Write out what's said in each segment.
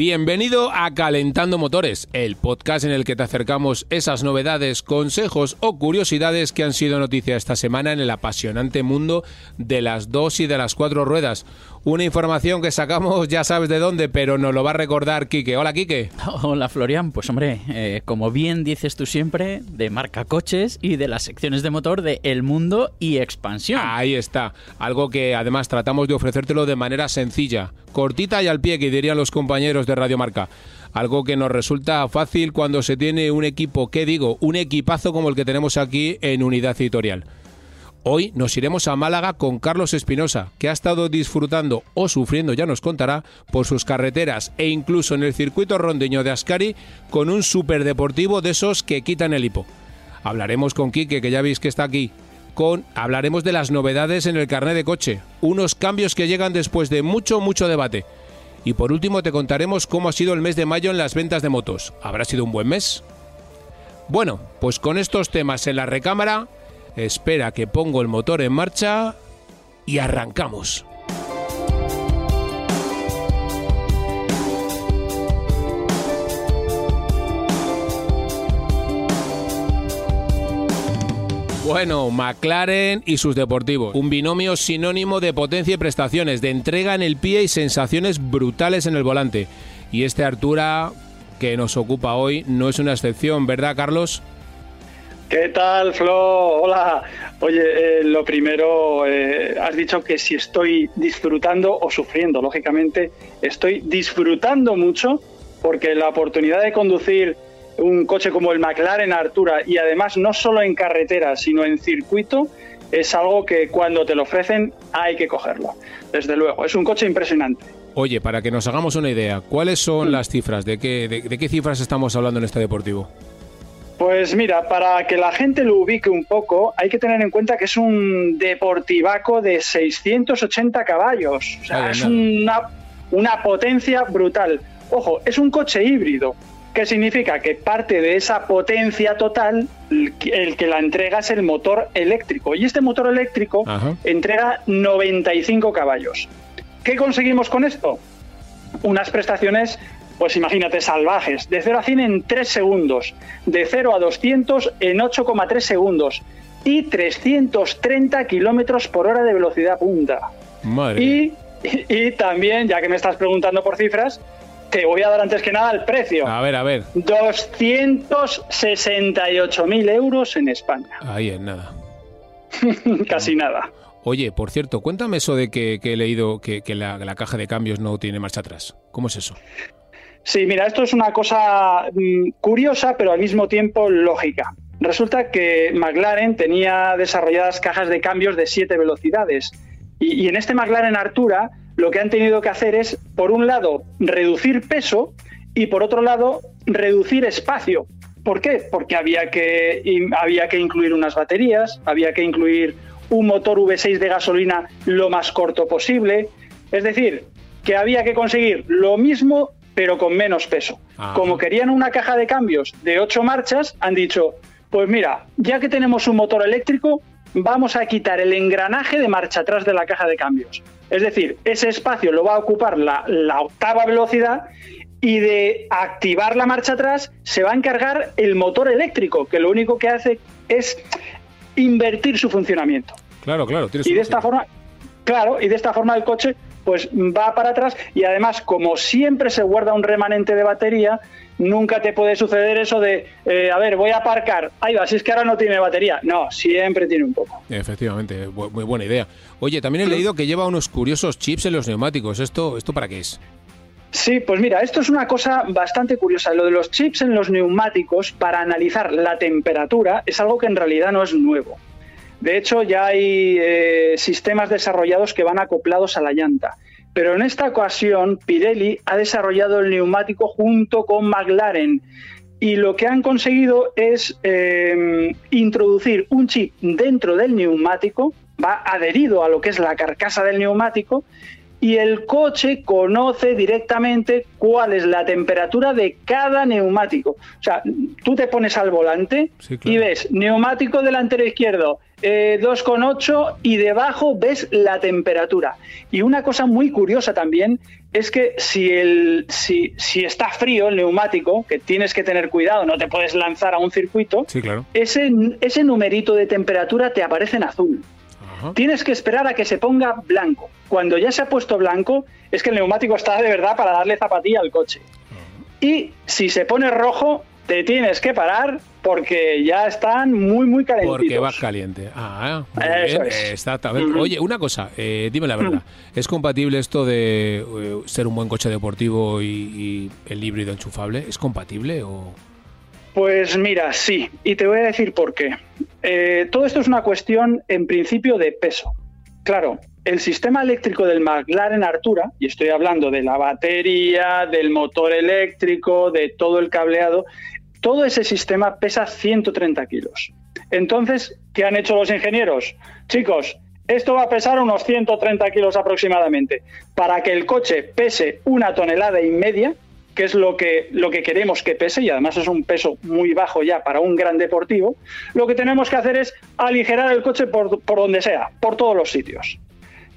Bienvenido a Calentando Motores, el podcast en el que te acercamos esas novedades, consejos o curiosidades que han sido noticia esta semana en el apasionante mundo de las dos y de las cuatro ruedas. Una información que sacamos ya sabes de dónde, pero nos lo va a recordar Quique. Hola Quique. Hola Florian, pues hombre, eh, como bien dices tú siempre, de marca coches y de las secciones de motor de El Mundo y Expansión. Ahí está, algo que además tratamos de ofrecértelo de manera sencilla, cortita y al pie, que dirían los compañeros de Radio Marca. Algo que nos resulta fácil cuando se tiene un equipo, ¿qué digo? Un equipazo como el que tenemos aquí en Unidad Editorial. Hoy nos iremos a Málaga con Carlos Espinosa, que ha estado disfrutando o sufriendo, ya nos contará, por sus carreteras e incluso en el circuito rondeño de Ascari con un superdeportivo de esos que quitan el hipo. Hablaremos con Quique, que ya veis que está aquí. Con, hablaremos de las novedades en el carnet de coche, unos cambios que llegan después de mucho, mucho debate. Y por último te contaremos cómo ha sido el mes de mayo en las ventas de motos. ¿Habrá sido un buen mes? Bueno, pues con estos temas en la recámara, Espera que pongo el motor en marcha y arrancamos. Bueno, McLaren y sus deportivos. Un binomio sinónimo de potencia y prestaciones, de entrega en el pie y sensaciones brutales en el volante. Y este Artura que nos ocupa hoy no es una excepción, ¿verdad, Carlos? ¿Qué tal, Flo? Hola. Oye, eh, lo primero, eh, has dicho que si estoy disfrutando o sufriendo. Lógicamente, estoy disfrutando mucho porque la oportunidad de conducir un coche como el McLaren Artura y además no solo en carretera, sino en circuito, es algo que cuando te lo ofrecen hay que cogerlo. Desde luego, es un coche impresionante. Oye, para que nos hagamos una idea, ¿cuáles son mm. las cifras? ¿De qué, de qué cifras estamos hablando en este deportivo? Pues mira, para que la gente lo ubique un poco, hay que tener en cuenta que es un deportivaco de 680 caballos. O sea, es una, una potencia brutal. Ojo, es un coche híbrido. ¿Qué significa? Que parte de esa potencia total, el que la entrega es el motor eléctrico. Y este motor eléctrico entrega 95 caballos. ¿Qué conseguimos con esto? Unas prestaciones pues imagínate, salvajes, de 0 a 100 en 3 segundos, de 0 a 200 en 8,3 segundos y 330 kilómetros por hora de velocidad punta. Madre y, y, también, ya que me estás preguntando por cifras, te voy a dar antes que nada el precio. A ver, a ver. 268.000 euros en España. Ahí es nada. Casi nada. Oye, por cierto, cuéntame eso de que, he leído que, la, la, caja de cambios no tiene marcha atrás. ¿Cómo es eso? Sí, mira, esto es una cosa mm, curiosa, pero al mismo tiempo lógica. Resulta que McLaren tenía desarrolladas cajas de cambios de siete velocidades. Y, en este McLaren Artura lo que han tenido que hacer es, por un lado, reducir peso y por otro lado, reducir espacio. ¿Por qué? Porque había que, había que incluir unas baterías, había que incluir un motor V6 de gasolina lo más corto posible. Es decir, que había que conseguir lo mismo pero con menos peso. Como querían una caja de cambios de ocho marchas, han dicho, pues mira, ya que tenemos un motor eléctrico, vamos a quitar el engranaje de marcha atrás de la caja de cambios. Es decir, ese espacio lo va a ocupar la, la octava velocidad y de activar la marcha atrás se va a encargar el motor eléctrico, que lo único que hace es invertir su funcionamiento. Claro, claro. Y de esta forma, claro, y de esta forma el coche pues va para atrás y además como siempre se guarda un remanente de batería, nunca te puede suceder eso de, eh, a ver, voy a aparcar, ahí va, si es que ahora no tiene batería. No, siempre tiene un poco. Efectivamente, muy buena idea. Oye, también he leído que lleva unos curiosos chips en los neumáticos. ¿Esto, esto para qué es? Sí, pues mira, esto es una cosa bastante curiosa. Lo de los chips en los neumáticos para analizar la temperatura es algo que en realidad no es nuevo. De hecho, ya hay eh, sistemas desarrollados que van acoplados a la llanta. Pero en esta ocasión, Pirelli ha desarrollado el neumático junto con McLaren. Y lo que han conseguido es em, introducir un chip dentro del neumático, va adherido a lo que es la carcasa del neumático y el coche conoce directamente cuál es la temperatura de cada neumático. O sea, tú te pones al volante y ves neumático delantero izquierdo, 2,8 eh, y debajo ves la temperatura. Y una cosa muy curiosa también es que si, el, si, si está frío el neumático, que tienes que tener cuidado, no te puedes lanzar a un circuito, ese, ese numerito de temperatura te aparece en azul. Tienes que esperar a que se ponga blanco. Cuando ya se ha puesto blanco, es que el neumático está de verdad para darle zapatilla al coche. Y si se pone rojo, te tienes que parar porque ya están muy, muy calentitos. Porque vas caliente. Ah, muy bien. Oye, una cosa, eh, dime la verdad. ¿Es compatible esto de eh, ser un buen coche deportivo y, el híbrido enchufable? ¿Es compatible o...? Pues mira, sí, y te voy a decir por qué. Eh, todo esto es una cuestión, en principio, de peso. Claro, el sistema eléctrico del McLaren Artura, y estoy hablando de la batería, del motor eléctrico, de todo el cableado, todo ese sistema pesa 130 kilos. Entonces, ¿qué han hecho los ingenieros? Chicos, esto va a pesar unos 130 kilos aproximadamente. Para que el coche pese una tonelada y media, que es lo que, lo que queremos que pese, y además es un peso muy bajo ya para un gran deportivo, lo que tenemos que hacer es aligerar el coche por, por donde sea, por todos los sitios.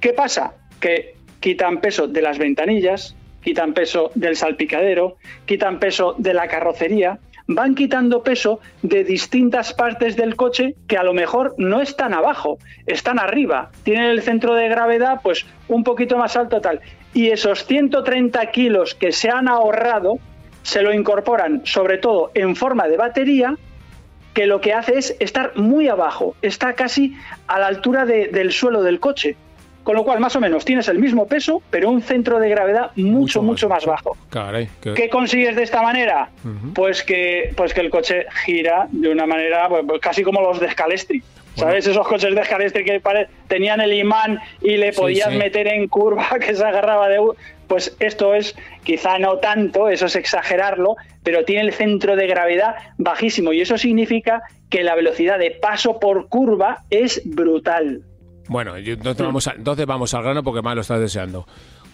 ¿Qué pasa? Que quitan peso de las ventanillas, quitan peso del salpicadero, quitan peso de la carrocería, van quitando peso de distintas partes del coche que a lo mejor no están abajo, están arriba, tienen el centro de gravedad pues un poquito más alto tal. Y esos 130 kilos que se han ahorrado se lo incorporan sobre todo en forma de batería que lo que hace es estar muy abajo, está casi a la altura del suelo del coche. Con lo cual, más o menos, tienes el mismo peso, pero un centro de gravedad mucho, mucho más, bajo. ¿Qué consigues de esta manera? Pues, que, pues que el coche gira de una manera pues, pues casi como los de Scalestri. ¿Sabes? Esos coches de Scalestri que tenían el imán y le podías meter en curva que se agarraba de... Pues esto es, quizá no tanto, eso es exagerarlo, pero tiene el centro de gravedad bajísimo y eso significa que la velocidad de paso por curva es brutal. Bueno, entonces vamos, entonces vamos al grano porque más lo estás deseando.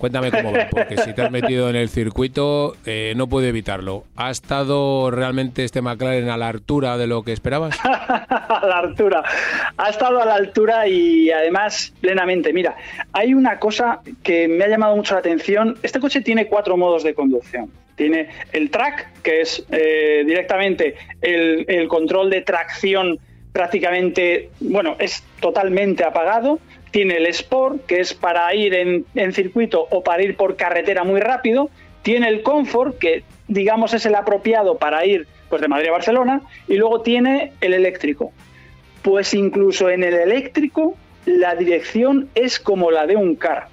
Cuéntame cómo va, porque si te has metido en el circuito, eh, no puedo evitarlo. ¿Ha estado realmente este McLaren a la altura de lo que esperabas? a la altura. Ha estado a la altura y además plenamente. Mira, hay una cosa que me ha llamado mucho la atención. Este coche tiene cuatro modos de conducción. Tiene el track, que es eh, directamente el control de tracción prácticamente, bueno, es totalmente apagado. Tiene el Sport, que es para ir en, circuito o para ir por carretera muy rápido. Tiene el Comfort, que digamos es el apropiado para ir pues, de Madrid a Barcelona. Y luego tiene el eléctrico. Pues incluso en el eléctrico la dirección es como la de un car.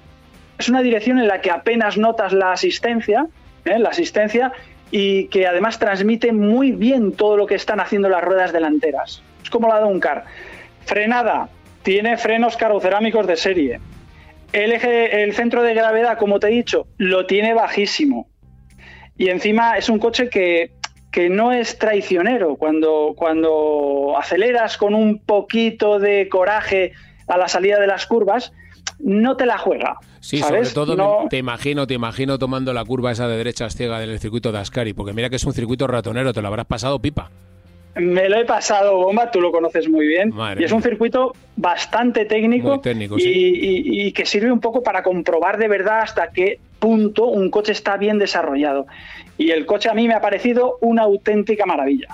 Es una dirección en la que apenas notas la asistencia, ¿eh? la asistencia y que además transmite muy bien todo lo que están haciendo las ruedas delanteras como la de un car. Frenada, tiene frenos carrocerámicos de serie. El, eje, el centro de gravedad, como te he dicho, lo tiene bajísimo. Y encima es un coche que, que no es traicionero. Cuando, cuando aceleras con un poquito de coraje a la salida de las curvas, no te la juega. Sí, sobre todo te imagino, te imagino tomando la curva esa de derecha ciega del circuito de Ascari, porque mira que es un circuito ratonero, te lo habrás pasado pipa. Me lo he pasado bomba, tú lo conoces muy bien. y es un circuito bastante técnico, y, que sirve un poco para comprobar de verdad hasta qué punto un coche está bien desarrollado. Y el coche a mí me ha parecido una auténtica maravilla.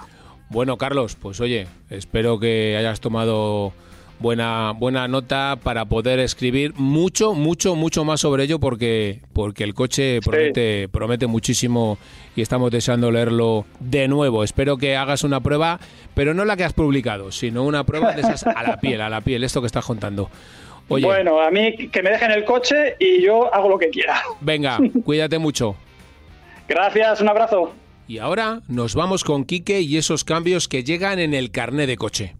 Bueno, Carlos, pues oye, espero que hayas tomado buena, buena nota para poder escribir mucho, mucho, mucho más sobre ello porque, porque el coche promete, promete muchísimo y estamos deseando leerlo de nuevo. Espero que hagas una prueba, pero no la que has publicado, sino una prueba de esas a la piel, a la piel, esto que estás contando. Bueno, a mí que me dejen el coche y yo hago lo que quiera. Venga, cuídate mucho. Gracias, un abrazo. Y ahora nos vamos con Quique y esos cambios que llegan en el carné de coche.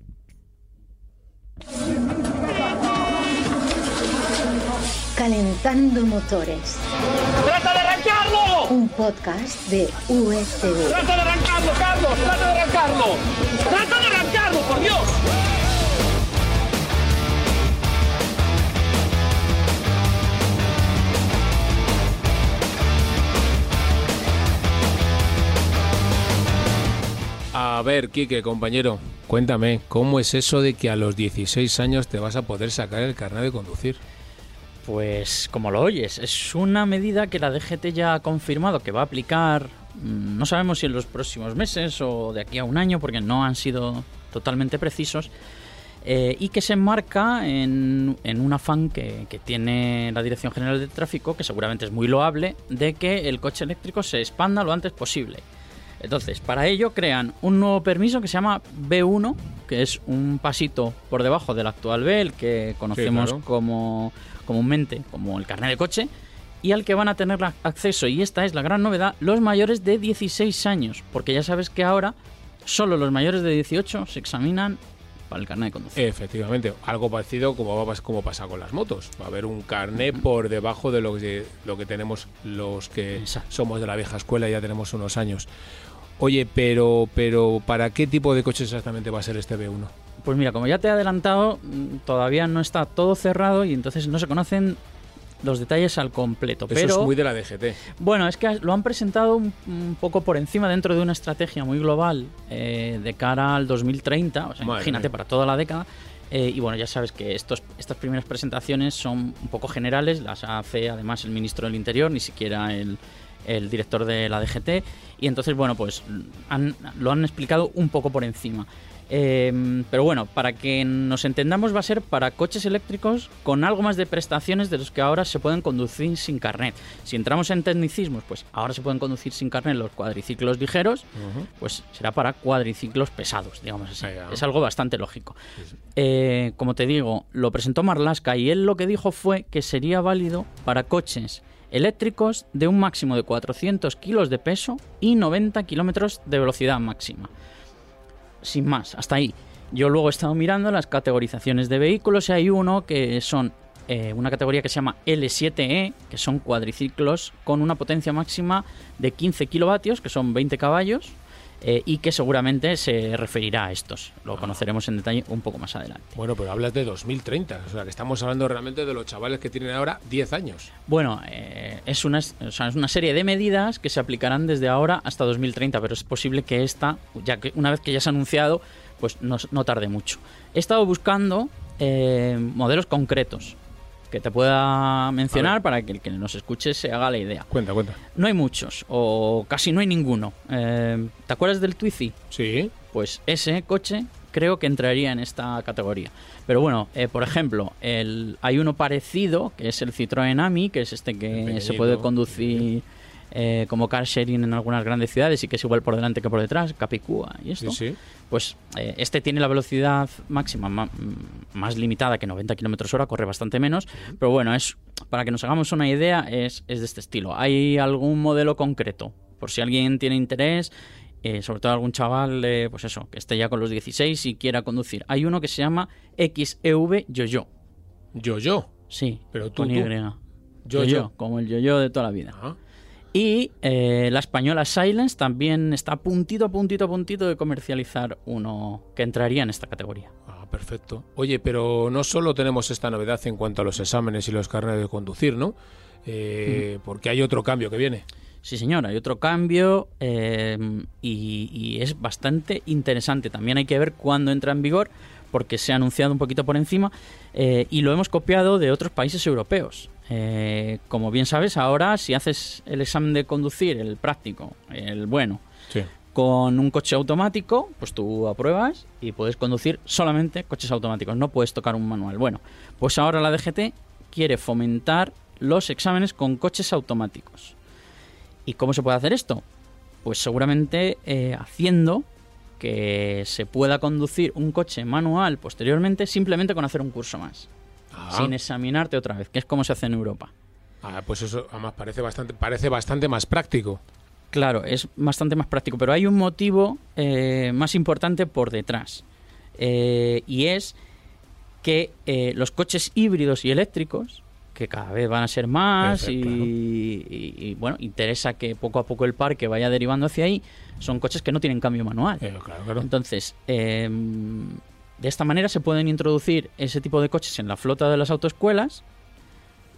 Calentando Motores. ¡Trata de arrancarlo! Un podcast de USTV. ¡Trata de arrancarlo, Carlos! ¡Trata de arrancarlo! ¡Trata de arrancarlo, por Dios! A ver, Quique, compañero, cuéntame, ¿cómo es eso de que a los 16 años te vas a poder sacar el carnet de conducir? Pues como lo oyes, es una medida que la DGT ya ha confirmado que va a aplicar, mm, no sabemos si en los próximos meses o de aquí a un año, porque no han sido totalmente precisos, eh, y que se enmarca en, en un afán que, que tiene la Dirección General de Tráfico, que seguramente es muy loable, de que el coche eléctrico se expanda lo antes posible. Entonces, para ello crean un nuevo permiso que se llama B1, que es un pasito por debajo del actual B, el que conocemos claro. como comúnmente como el carnet de coche, y al que van a tener acceso, y esta es la gran novedad, los mayores de 16 años, porque ya sabes que ahora solo los mayores de 18 se examinan para el carnet de conducir. Efectivamente, algo parecido como, va, como pasa con las motos. Va a haber un carnet por debajo de lo que, lo que tenemos los que Exacto. somos de la vieja escuela y ya tenemos unos años. Oye, pero, pero ¿para qué tipo de coche exactamente va a ser este B1? Pues mira, como ya te he adelantado, todavía no está todo cerrado y entonces no se conocen los detalles al completo. Eso pero es muy de la DGT. Bueno, es que lo han presentado un, un poco por encima dentro de una estrategia muy global eh, de cara al 2030, o sea, Madre imagínate mía. para toda la década. Eh, y bueno, ya sabes que estos, estas primeras presentaciones son un poco generales, las hace además el ministro del Interior, ni siquiera el, el director de la DGT. Y entonces, bueno, pues han- lo han explicado un poco por encima. Eh, pero bueno, para que nos entendamos va a ser para coches eléctricos con algo más de prestaciones de los que ahora se pueden conducir sin carnet. Si entramos en tecnicismos, pues ahora se pueden conducir sin carnet los cuadriciclos ligeros, pues será para cuadriciclos pesados, digamos así. Es algo bastante lógico. Eh, como te digo, lo presentó Marlaska y él lo que dijo fue que sería válido para coches eléctricos de un máximo de 400 kilos de peso y 90 kilómetros de velocidad máxima sin más, hasta ahí. Yo luego he estado mirando las categorizaciones de vehículos y hay uno que son eh, una categoría que se llama L7E, que son cuadriciclos con una potencia máxima de 15 kilovatios, que son 20 caballos, eh, y que seguramente se referirá a estos. Lo conoceremos en detalle un poco más adelante. Bueno, pero hablas de 2030, o sea que estamos hablando realmente de los chavales que tienen ahora 10 años. Bueno, eh, es, una, o sea, es una serie de medidas que se aplicarán desde ahora hasta 2030, pero es posible que esta, ya que una vez que ya se ha anunciado, pues no, no tarde mucho. He estado buscando eh, modelos concretos que te pueda mencionar para que el que nos escuche se haga la idea. Cuenta, cuenta. No hay muchos, o casi no hay ninguno. Eh, ¿Te acuerdas del Twizy? Sí, Pues ese coche creo que entraría en esta categoría. Pero bueno, eh, por ejemplo, el, hay uno parecido, que es el Citroën Ami, que es este que se puede conducir eh, como car sharing en algunas grandes ciudades y que es igual por delante que por detrás, Capicúa y esto. sí, sí. Pues eh, este tiene la velocidad máxima ma- más limitada que 90 kilómetros hora, corre bastante menos. Pero bueno, es para que nos hagamos una idea, es, es de este estilo. ¿Hay algún modelo concreto? Por si alguien tiene interés, eh, sobre todo algún chaval, eh, pues eso, que esté ya con los 16 y quiera conducir. Hay uno que se llama XEV Yoyo. Yo, yo. Sí, Pero tú, con. Y. Yo-yo. Como el yo-yo de toda la vida. Ah, Y eh, la española Silence también está a puntito, a puntito, a puntito de comercializar uno que entraría en esta categoría. ah, perfecto. Oye, pero no solo tenemos esta novedad en cuanto a los exámenes y los carnet de conducir, ¿no? Eh, Porque hay otro cambio que viene. Sí, señor, hay otro cambio eh, y, y es bastante interesante. También hay que ver cuándo entra en vigor, porque se ha anunciado un poquito por encima eh, y lo hemos copiado de otros países europeos. Eh, como bien sabes, ahora si haces el examen de conducir, el práctico, el bueno, Sí. con un coche automático, pues tú apruebas y puedes conducir solamente coches automáticos, no puedes tocar un manual. Bueno, pues ahora la DGT quiere fomentar los exámenes con coches automáticos. ¿Y cómo se puede hacer esto? Pues seguramente eh, haciendo que se pueda conducir un coche manual posteriormente simplemente con hacer un curso más, Ah, sin examinarte otra vez, que es como se hace en Europa. ah, pues eso además parece bastante, parece bastante más práctico. Claro, es bastante más práctico, pero hay un motivo eh, más importante por detrás. Eh, y es que eh, los coches híbridos y eléctricos, que cada vez van a ser más y, claro. y- y, bueno, interesa que poco a poco el parque vaya derivando hacia ahí, son coches que no tienen cambio manual. Claro, claro. Entonces, eh, de esta manera se pueden introducir ese tipo de coches en la flota de las autoescuelas.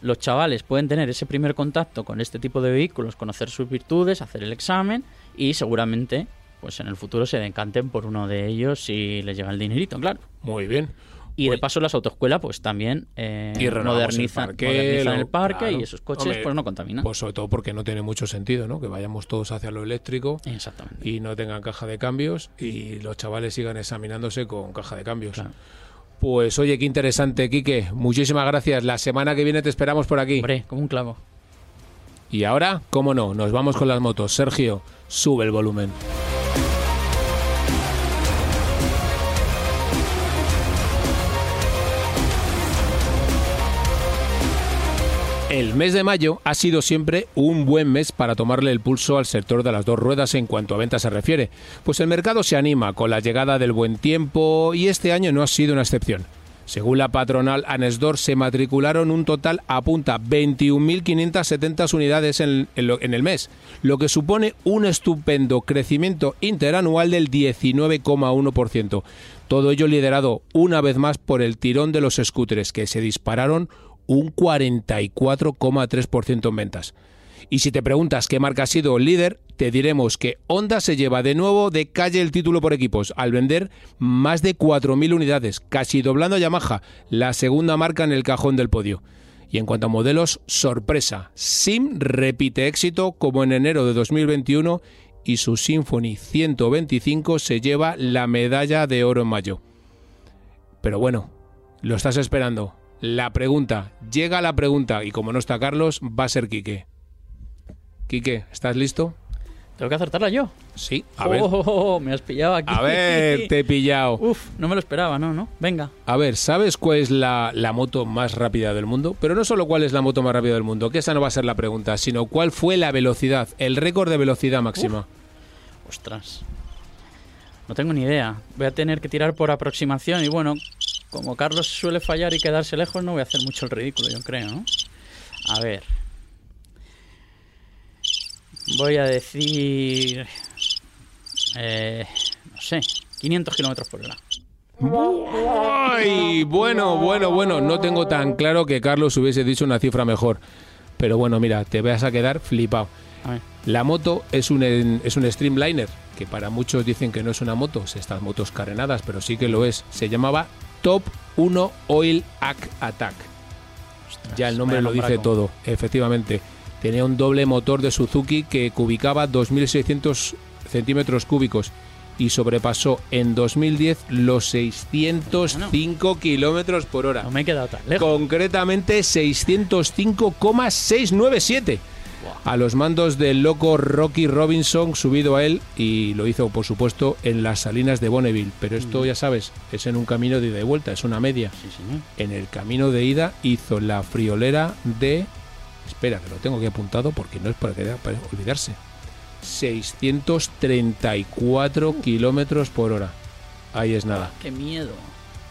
Los chavales pueden tener ese primer contacto con este tipo de vehículos, conocer sus virtudes, hacer el examen y seguramente pues en el futuro se decanten por uno de ellos si les llega el dinerito, claro. Muy bien. Y de paso las autoescuelas pues también eh, Y modernizan, el parque, modernizan lo- el parque claro. y esos coches Hombre, pues no contaminan. Pues sobre todo porque no tiene mucho sentido, ¿no? Que vayamos todos hacia lo eléctrico Exactamente. y no tengan caja de cambios y los chavales sigan examinándose con caja de cambios. Claro. Pues oye, qué interesante, Quique. Muchísimas gracias. La semana que viene te esperamos por aquí. Hombre, como un clavo. Y ahora, cómo no, nos vamos con las motos. Sergio, sube el volumen. El mes de mayo ha sido siempre un buen mes para tomarle el pulso al sector de las dos ruedas en cuanto a ventas se refiere, pues el mercado se anima con la llegada del buen tiempo y este año no ha sido una excepción. Según la patronal Anesdor, se matricularon un total a punta 21.570 unidades en, en el mes, lo que supone un estupendo crecimiento interanual del 19,1%. Todo ello liderado una vez más por el tirón de los scooters, que se dispararon un 44,3% en ventas. Y si te preguntas qué marca ha sido el líder, te diremos que Honda se lleva de nuevo de calle el título por equipos, al vender más de 4.000 unidades, casi doblando a Yamaha, la segunda marca en el cajón del podio. Y en cuanto a modelos, sorpresa, Sim repite éxito como en enero de 2021 y su Symphony 125 se lleva la medalla de oro en mayo. Pero bueno, lo estás esperando. La pregunta, llega la pregunta y como no está Carlos, va a ser Quique. Quique, ¿estás listo? Tengo que acertarla yo. Sí, a ver. Oh, me has pillado aquí. A ver, te he pillado. Uf, no me lo esperaba, no, no. Venga. A ver, ¿sabes cuál es la, la moto más rápida del mundo? Pero no solo cuál es la moto más rápida del mundo, que esa no va a ser la pregunta, sino cuál fue la velocidad, el récord de velocidad máxima. Ostras. No tengo ni idea. Voy a tener que tirar por aproximación y bueno, como Carlos suele fallar y quedarse lejos, no voy a hacer mucho el ridículo, yo creo, ¿no? A ver. Voy a decir... Eh, no sé, 500 kilómetros por hora. Ay, bueno, bueno, bueno, no tengo tan claro que Carlos hubiese dicho una cifra mejor. Pero bueno, mira, te vas a quedar flipado. A. La moto es un, es un Streamliner, que para muchos dicen que no es una moto, es estas motos carenadas, pero sí que lo es. Se llamaba Top 1 Oil Ack Attack. Ya el nombre lo dice todo, efectivamente. Tenía un doble motor de Suzuki que cubicaba 2.600 centímetros cúbicos y sobrepasó en 2010 los 605 kilómetros por hora. No me he quedado tan lejos. Concretamente 605,697. A los mandos del loco Rocky Robinson subido a él y lo hizo por supuesto en las salinas de Bonneville. Pero esto ya sabes, es en un camino de ida y vuelta, es una media. Sí, señor. En el camino de ida hizo la friolera de... Espera, que lo tengo aquí apuntado porque no es para, que, para olvidarse. 634 kilómetros por hora. Ahí es nada. Qué miedo.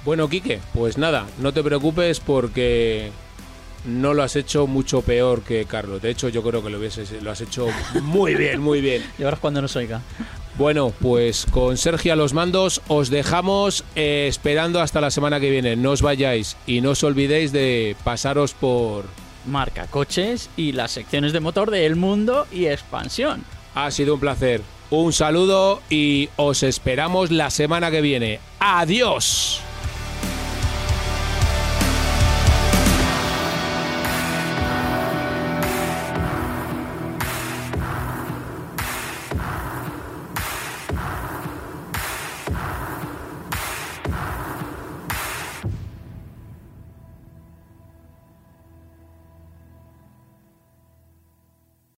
Bueno, Quique, pues nada, no te preocupes porque no lo has hecho mucho peor que Carlos. De hecho, yo creo que lo, hubieses, lo has hecho muy bien, muy bien. Y ahora es cuando nos oiga. Bueno, pues con Sergio a los mandos os dejamos eh, esperando hasta la semana que viene. No os vayáis y no os olvidéis de pasaros por... Marca coches y las secciones de motor de El Mundo y Expansión. Ha sido un placer. Un saludo y os esperamos la semana que viene. ¡Adiós!